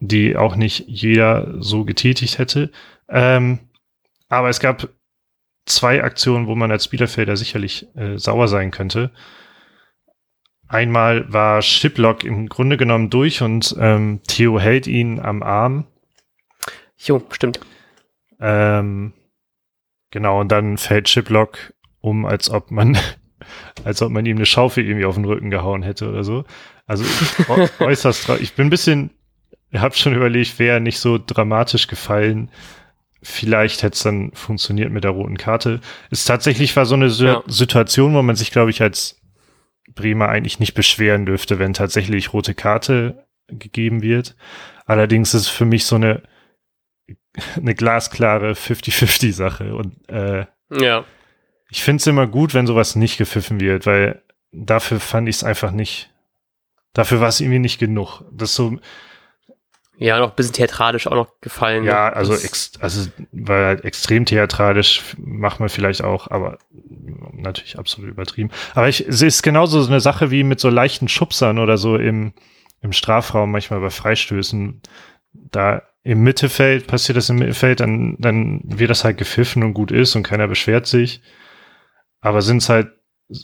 die auch nicht jeder so getätigt hätte. Ähm, aber es gab zwei Aktionen, wo man als Bielefelder sicherlich äh, sauer sein könnte. Einmal war Shiplock im Grunde genommen durch und ähm, Theo hält ihn am Arm Jo, stimmt. Ähm, genau, und dann fällt Chiplock um, als ob man, als ob man ihm eine Schaufel irgendwie auf den Rücken gehauen hätte oder so. Also äußerst, ich bin ein bisschen, ich habe schon überlegt, wäre nicht so dramatisch gefallen. Vielleicht hätte es dann funktioniert mit der roten Karte. Es tatsächlich war so eine ja. Situation, wo man sich, glaube ich, als Bremer eigentlich nicht beschweren dürfte, wenn tatsächlich rote Karte gegeben wird. Allerdings ist es für mich so eine eine glasklare 50-50-Sache. Und äh, ja. ich finde es immer gut, wenn sowas nicht gepfiffen wird, weil dafür fand ich es einfach nicht. Dafür war es irgendwie nicht genug. Das so. Ja, noch ein bisschen theatralisch auch noch gefallen. Ja, ne? also, ex, also weil halt extrem theatralisch macht man vielleicht auch, aber natürlich absolut übertrieben. Aber ich, es ist genauso so eine Sache wie mit so leichten Schubsern oder so im, im Strafraum, manchmal bei Freistößen. Da im Mittelfeld passiert das im Mittelfeld, dann, dann wird das halt gepfiffen und gut ist und keiner beschwert sich. Aber sind es halt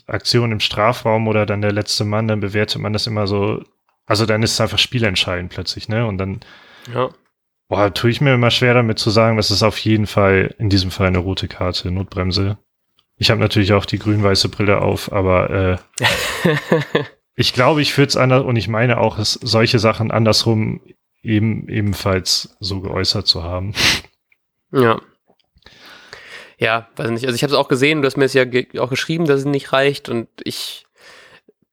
Aktionen im Strafraum oder dann der letzte Mann, dann bewertet man das immer so, also dann ist es einfach spielentscheidend plötzlich, ne? Und dann, ja. boah, tue ich mir immer schwer damit zu sagen, dass es auf jeden Fall, in diesem Fall eine rote Karte, Notbremse. Ich habe natürlich auch die grün-weiße Brille auf, aber äh, ich glaube, ich würde es anders und ich meine auch, dass solche Sachen andersrum eben ebenfalls so geäußert zu haben. Ja. Ja, weiß nicht. Also ich habe es auch gesehen, du hast mir es ja ge auch geschrieben, dass es nicht reicht und ich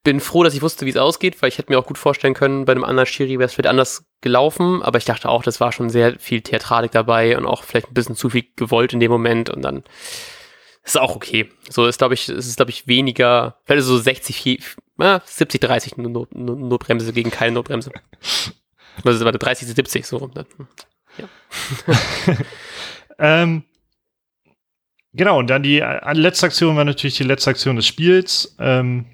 bin froh, dass ich wusste, wie es ausgeht, weil ich hätte mir auch gut vorstellen können, bei einem anderen Schiri wäre es vielleicht anders gelaufen, aber ich dachte auch, das war schon sehr viel Theatralik dabei und auch vielleicht ein bisschen zu viel gewollt in dem Moment und dann ist auch okay. So ist, glaube ich, ist glaube ich weniger, vielleicht so 60, 70, 30 Notbremse gegen keine Notbremse. Also war der 30. 70 so rum. Ja. ähm, genau, und dann die äh, letzte Aktion war natürlich die letzte Aktion des Spiels. Ähm,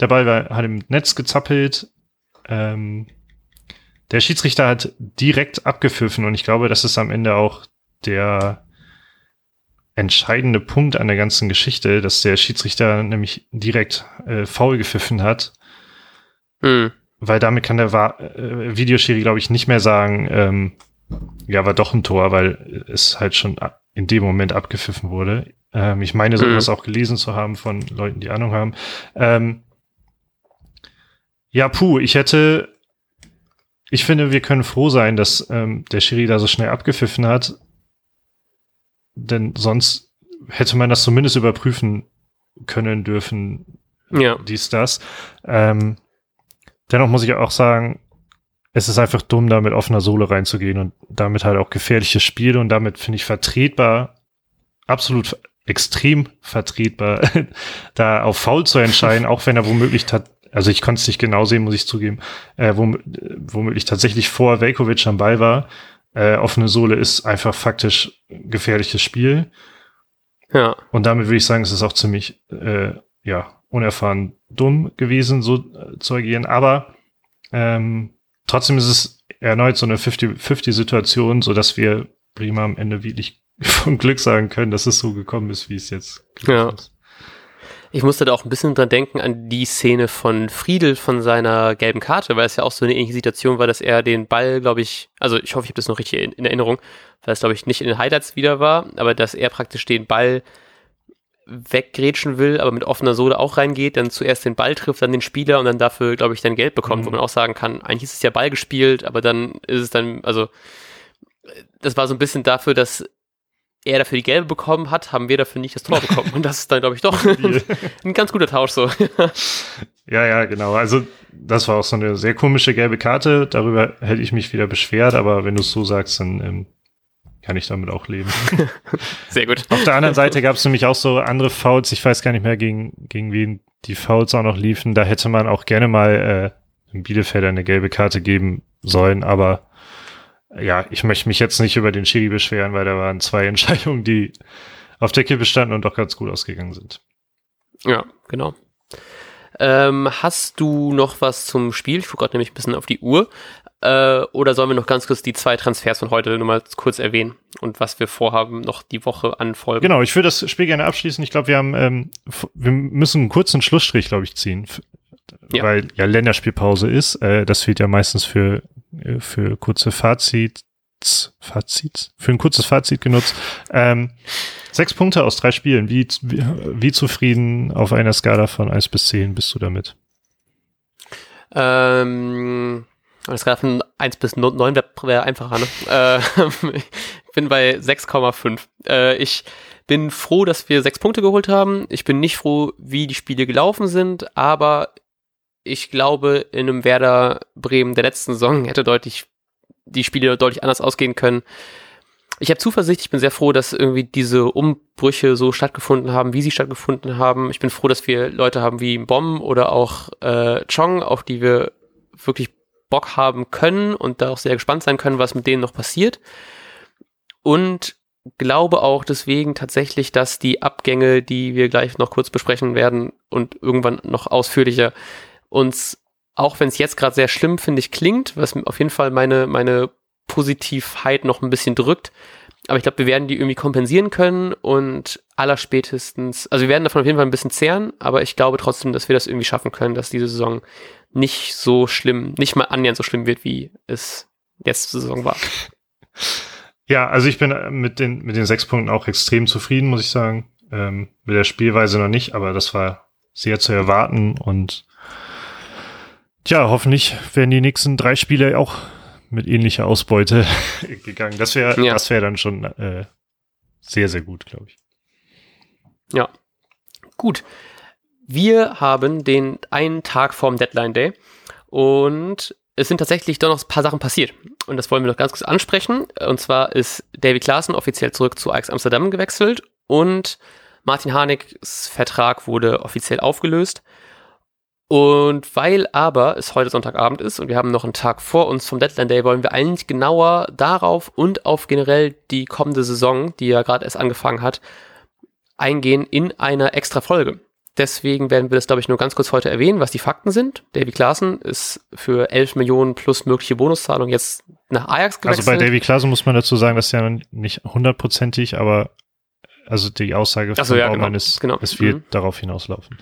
der Ball war, hat im Netz gezappelt. Ähm, der Schiedsrichter hat direkt abgepfiffen und ich glaube, das ist am Ende auch der, entscheidende Punkt an der ganzen Geschichte, dass der Schiedsrichter nämlich direkt äh, faul gepfiffen hat. Mhm. Weil damit kann der äh, Videoschiri, glaube ich, nicht mehr sagen, ähm, ja, war doch ein Tor, weil es halt schon in dem Moment abgepfiffen wurde. Ähm, ich meine, sowas mhm. auch gelesen zu haben von Leuten, die Ahnung haben. Ähm, ja, puh, ich hätte, ich finde, wir können froh sein, dass ähm, der Schiri da so schnell abgepfiffen hat, denn sonst hätte man das zumindest überprüfen können dürfen. Ja. Dies, das. Ähm, dennoch muss ich auch sagen, es ist einfach dumm, da mit offener Sohle reinzugehen und damit halt auch gefährliche Spiele und damit finde ich vertretbar, absolut extrem vertretbar, da auf faul zu entscheiden, auch wenn er womöglich also ich konnte es nicht genau sehen, muss ich zugeben, äh, womöglich tatsächlich vor Velkovic am Ball war. Äh, offene Sohle ist einfach faktisch gefährliches Spiel. Ja. Und damit würde ich sagen, es ist auch ziemlich, äh, ja, unerfahren dumm gewesen, so äh, zu agieren. Aber ähm, trotzdem ist es erneut so eine 50-50-Situation, so dass wir Bremer am Ende wirklich von Glück sagen können, dass es so gekommen ist, wie es jetzt ja. ist. Ich musste da auch ein bisschen dran denken an die Szene von Friedel von seiner gelben Karte, weil es ja auch so eine ähnliche Situation war, dass er den Ball, glaube ich, also ich hoffe, ich habe das noch richtig in, in Erinnerung, weil es, glaube ich, nicht in den Highlights wieder war, aber dass er praktisch den Ball weggrätschen will, aber mit offener Sohle auch reingeht, dann zuerst den Ball trifft, dann den Spieler und dann dafür, glaube ich, dann Geld bekommt, mhm. wo man auch sagen kann, eigentlich ist es ja Ball gespielt, aber dann ist es dann, also das war so ein bisschen dafür, dass er dafür die gelbe bekommen hat, haben wir dafür nicht das Tor bekommen. Und das ist dann, glaube ich, doch ein ganz guter Tausch so. ja, ja, genau. Also das war auch so eine sehr komische gelbe Karte. Darüber hätte ich mich wieder beschwert, aber wenn du es so sagst, dann ähm, kann ich damit auch leben. sehr gut. Auf der anderen Seite gab es nämlich auch so andere Fouls. Ich weiß gar nicht mehr, gegen, gegen wen die Fouls auch noch liefen. Da hätte man auch gerne mal äh, im Bielefeld eine gelbe Karte geben sollen, aber ja, ich möchte mich jetzt nicht über den Schiri beschweren, weil da waren zwei Entscheidungen, die auf der Kippe standen und doch ganz gut ausgegangen sind. Ja, genau. Ähm, hast du noch was zum Spiel? Ich gucke gerade nämlich ein bisschen auf die Uhr. Äh, oder sollen wir noch ganz kurz die zwei Transfers von heute nochmal kurz erwähnen und was wir vorhaben, noch die Woche anfolgen? Genau, ich würde das Spiel gerne abschließen. Ich glaube, wir haben, ähm, wir müssen einen kurzen Schlussstrich, glaube ich, ziehen. Ja. Weil ja Länderspielpause ist. Äh, das wird ja meistens für äh, für kurze Fazits, Fazits, für ein kurzes Fazit genutzt. Ähm, sechs Punkte aus drei Spielen. Wie, wie, wie zufrieden auf einer Skala von eins bis zehn bist du damit? Ähm, Skala von eins bis neun wäre wär einfacher, ne? äh, ich bin bei 6,5. Äh, ich bin froh, dass wir sechs Punkte geholt haben. Ich bin nicht froh, wie die Spiele gelaufen sind, aber ich glaube, in einem Werder Bremen der letzten Saison hätte deutlich die Spiele deutlich anders ausgehen können. Ich habe Zuversicht, ich bin sehr froh, dass irgendwie diese Umbrüche so stattgefunden haben, wie sie stattgefunden haben. Ich bin froh, dass wir Leute haben wie Bomb oder auch äh, Chong, auf die wir wirklich Bock haben können und da auch sehr gespannt sein können, was mit denen noch passiert. Und glaube auch deswegen tatsächlich, dass die Abgänge, die wir gleich noch kurz besprechen werden und irgendwann noch ausführlicher, uns, auch wenn es jetzt gerade sehr schlimm, finde ich, klingt, was auf jeden Fall meine, meine Positivheit noch ein bisschen drückt. Aber ich glaube, wir werden die irgendwie kompensieren können und allerspätestens, also wir werden davon auf jeden Fall ein bisschen zehren, aber ich glaube trotzdem, dass wir das irgendwie schaffen können, dass diese Saison nicht so schlimm, nicht mal annähernd so schlimm wird, wie es letzte Saison war. Ja, also ich bin mit den, mit den sechs Punkten auch extrem zufrieden, muss ich sagen. Ähm, mit der Spielweise noch nicht, aber das war sehr zu erwarten und Tja, hoffentlich werden die nächsten drei Spiele auch mit ähnlicher Ausbeute gegangen. Das wäre ja. das wäre dann schon äh, sehr, sehr gut, glaube ich. Ja. Gut. Wir haben den einen Tag vorm Deadline Day und es sind tatsächlich doch noch ein paar Sachen passiert. Und das wollen wir noch ganz kurz ansprechen. Und zwar ist David Klaassen offiziell zurück zu Ajax Amsterdam gewechselt und Martin Harnigs Vertrag wurde offiziell aufgelöst. Und weil aber es heute Sonntagabend ist und wir haben noch einen Tag vor uns vom Deadline Day, wollen wir eigentlich genauer darauf und auf generell die kommende Saison, die ja gerade erst angefangen hat, eingehen in einer extra Folge. Deswegen werden wir das, glaube ich, nur ganz kurz heute erwähnen, was die Fakten sind. Davy Klaassen ist für 11 Millionen plus mögliche Bonuszahlung jetzt nach Ajax gewechselt. Also bei Davy Klaassen muss man dazu sagen, dass ja nicht hundertprozentig, aber also die Aussage von so, ja, Baumann genau, ist, genau. es wird mhm. darauf hinauslaufen.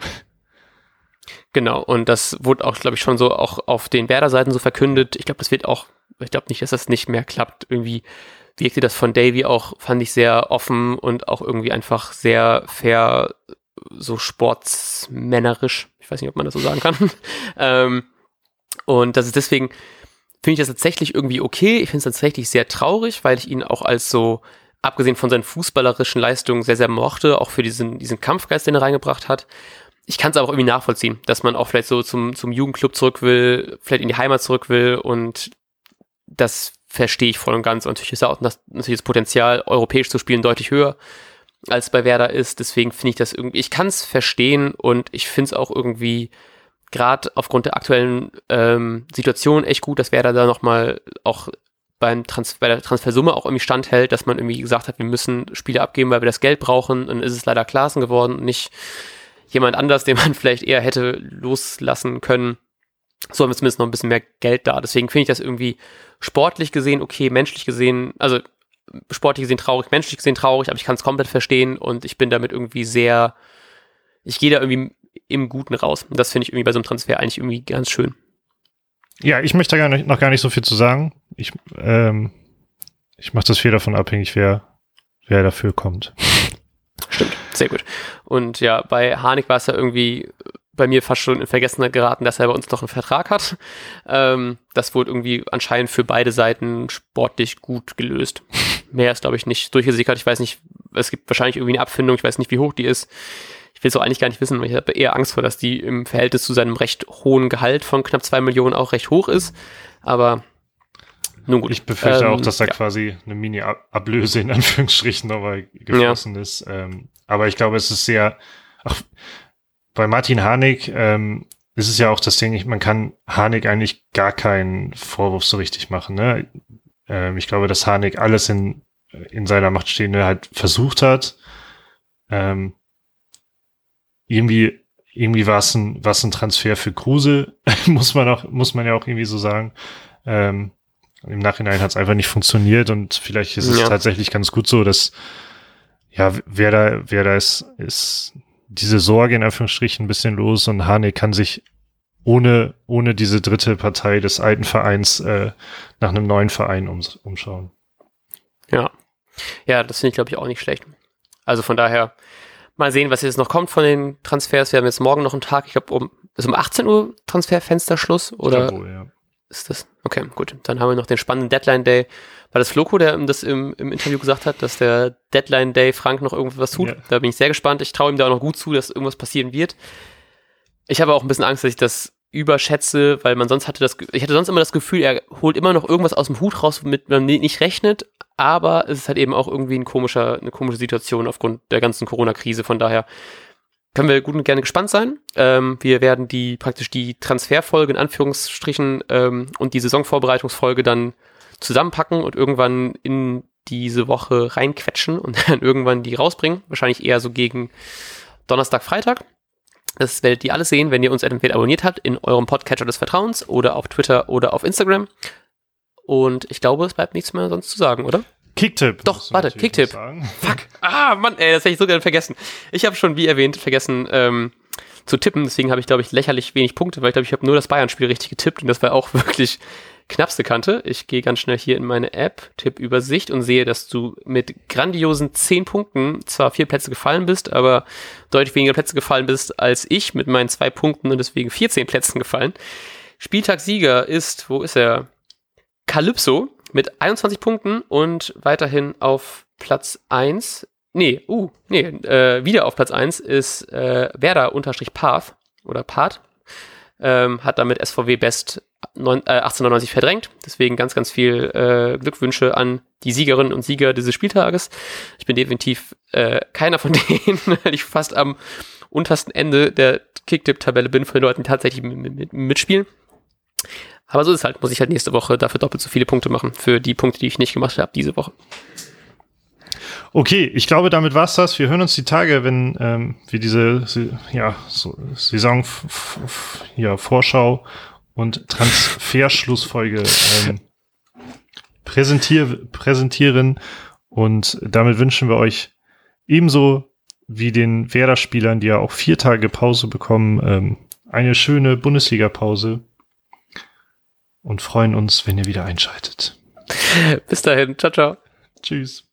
Genau, und das wurde auch, glaube ich, schon so auch auf den Werder-Seiten so verkündet. Ich glaube, das wird auch, ich glaube nicht, dass das nicht mehr klappt. Irgendwie wirkte das von Davy auch, fand ich sehr offen und auch irgendwie einfach sehr fair, so sportsmännerisch. Ich weiß nicht, ob man das so sagen kann. ähm, und das ist deswegen, finde ich das tatsächlich irgendwie okay. Ich finde es tatsächlich sehr traurig, weil ich ihn auch als so, abgesehen von seinen fußballerischen Leistungen, sehr, sehr mochte, auch für diesen, diesen Kampfgeist, den er reingebracht hat. Ich kann es aber auch irgendwie nachvollziehen, dass man auch vielleicht so zum, zum Jugendclub zurück will, vielleicht in die Heimat zurück will und das verstehe ich voll und ganz. Und natürlich ist auch das, natürlich das Potenzial, europäisch zu spielen, deutlich höher als bei Werder ist. Deswegen finde ich das irgendwie, ich kann es verstehen und ich finde es auch irgendwie gerade aufgrund der aktuellen ähm, Situation echt gut, dass Werder da nochmal auch beim Trans bei der Transfersumme auch irgendwie standhält, dass man irgendwie gesagt hat, wir müssen Spiele abgeben, weil wir das Geld brauchen. Dann ist es leider Klaassen geworden und nicht jemand anders, den man vielleicht eher hätte loslassen können so haben wir zumindest noch ein bisschen mehr Geld da. Deswegen finde ich das irgendwie sportlich gesehen okay, menschlich gesehen, also sportlich gesehen traurig, menschlich gesehen traurig, aber ich kann es komplett verstehen und ich bin damit irgendwie sehr, ich gehe da irgendwie im Guten raus. Und das finde ich irgendwie bei so einem Transfer eigentlich irgendwie ganz schön. Ja, ich möchte da gar nicht, noch gar nicht so viel zu sagen. Ich, ähm, ich mache das viel davon abhängig, wer, wer dafür kommt. Stimmt, sehr gut. Und ja, bei Harnik war es ja irgendwie bei mir fast schon in Vergessenheit geraten, dass er bei uns noch einen Vertrag hat. Ähm, das wurde irgendwie anscheinend für beide Seiten sportlich gut gelöst. Mehr ist, glaube ich, nicht durchgesickert. Ich weiß nicht, es gibt wahrscheinlich irgendwie eine Abfindung, ich weiß nicht, wie hoch die ist. Ich will es auch eigentlich gar nicht wissen, weil ich habe eher Angst vor, dass die im Verhältnis zu seinem recht hohen Gehalt von knapp zwei Millionen auch recht hoch ist. Aber nun gut. Ich befürchte ähm, auch, dass da ja. quasi eine Mini-Ablöse in Anführungsstrichen nochmal geflossen ja. ist. Ähm, aber ich glaube, es ist sehr, ach, bei Martin Harnik ähm, ist es ja auch das Ding, man kann Harnik eigentlich gar keinen Vorwurf so richtig machen. Ne? Ähm, ich glaube, dass Harnik alles in, in seiner Macht Stehende halt versucht hat. Ähm, irgendwie irgendwie war es ein, war's ein Transfer für Kruse, muss man auch, muss man ja auch irgendwie so sagen. Ähm, Im Nachhinein hat es einfach nicht funktioniert und vielleicht ist es ja. tatsächlich ganz gut so, dass ja, wer da, wer da ist, ist diese Sorge in Anführungsstrichen ein bisschen los und Hane kann sich ohne, ohne diese dritte Partei des alten Vereins äh, nach einem neuen Verein um, umschauen. Ja. Ja, das finde ich, glaube ich, auch nicht schlecht. Also von daher mal sehen, was jetzt noch kommt von den Transfers. Wir haben jetzt morgen noch einen Tag, ich glaube, um, ist um 18 Uhr Transferfensterschluss oder? Wohl, ja. Ist das? Okay, gut. Dann haben wir noch den spannenden Deadline Day. War das Floco, der das im, im Interview gesagt hat, dass der Deadline Day Frank noch irgendwas tut? Ja. Da bin ich sehr gespannt. Ich traue ihm da auch noch gut zu, dass irgendwas passieren wird. Ich habe auch ein bisschen Angst, dass ich das überschätze, weil man sonst hatte das, ich hatte sonst immer das Gefühl, er holt immer noch irgendwas aus dem Hut raus, womit man nicht rechnet, aber es ist halt eben auch irgendwie ein komischer, eine komische Situation aufgrund der ganzen Corona-Krise. Von daher können wir gut und gerne gespannt sein. Ähm, wir werden die praktisch die Transferfolge in Anführungsstrichen ähm, und die Saisonvorbereitungsfolge dann zusammenpacken und irgendwann in diese Woche reinquetschen und dann irgendwann die rausbringen. Wahrscheinlich eher so gegen Donnerstag, Freitag. Das werdet ihr alles sehen, wenn ihr uns entweder abonniert habt in eurem Podcatcher des Vertrauens oder auf Twitter oder auf Instagram. Und ich glaube, es bleibt nichts mehr sonst zu sagen, oder? Kicktipp. Doch, warte, Kicktipp. Fuck. Ah, Mann, ey, das hätte ich so gerne vergessen. Ich habe schon, wie erwähnt, vergessen ähm, zu tippen. Deswegen habe ich, glaube ich, lächerlich wenig Punkte, weil ich glaube, ich habe nur das Bayern-Spiel richtig getippt und das war auch wirklich knappste Kante. Ich gehe ganz schnell hier in meine App, tipp Übersicht und sehe, dass du mit grandiosen 10 Punkten zwar vier Plätze gefallen bist, aber deutlich weniger Plätze gefallen bist als ich mit meinen zwei Punkten und deswegen 14 Plätzen gefallen. Spieltagssieger ist, wo ist er? Calypso mit 21 Punkten und weiterhin auf Platz 1. Nee, uh, nee, äh, wieder auf Platz 1 ist äh, Werder unterstrich Path oder Path. Ähm, hat damit SVW Best 9, 1899 verdrängt. Deswegen ganz, ganz viel äh, Glückwünsche an die Siegerinnen und Sieger dieses Spieltages. Ich bin definitiv äh, keiner von denen, weil ich fast am untersten Ende der Kicktip-Tabelle bin von den Leuten, die tatsächlich mitspielen. Aber so ist es halt, muss ich halt nächste Woche dafür doppelt so viele Punkte machen, für die Punkte, die ich nicht gemacht habe diese Woche. Okay, ich glaube, damit war's das. Wir hören uns die Tage, wenn ähm, wir diese ja, so Saison ja, und Transferschlussfolge ähm, präsentier präsentieren. Und damit wünschen wir euch ebenso wie den Werder-Spielern, die ja auch vier Tage Pause bekommen, ähm, eine schöne Bundesliga-Pause und freuen uns, wenn ihr wieder einschaltet. Bis dahin. Ciao, ciao. Tschüss.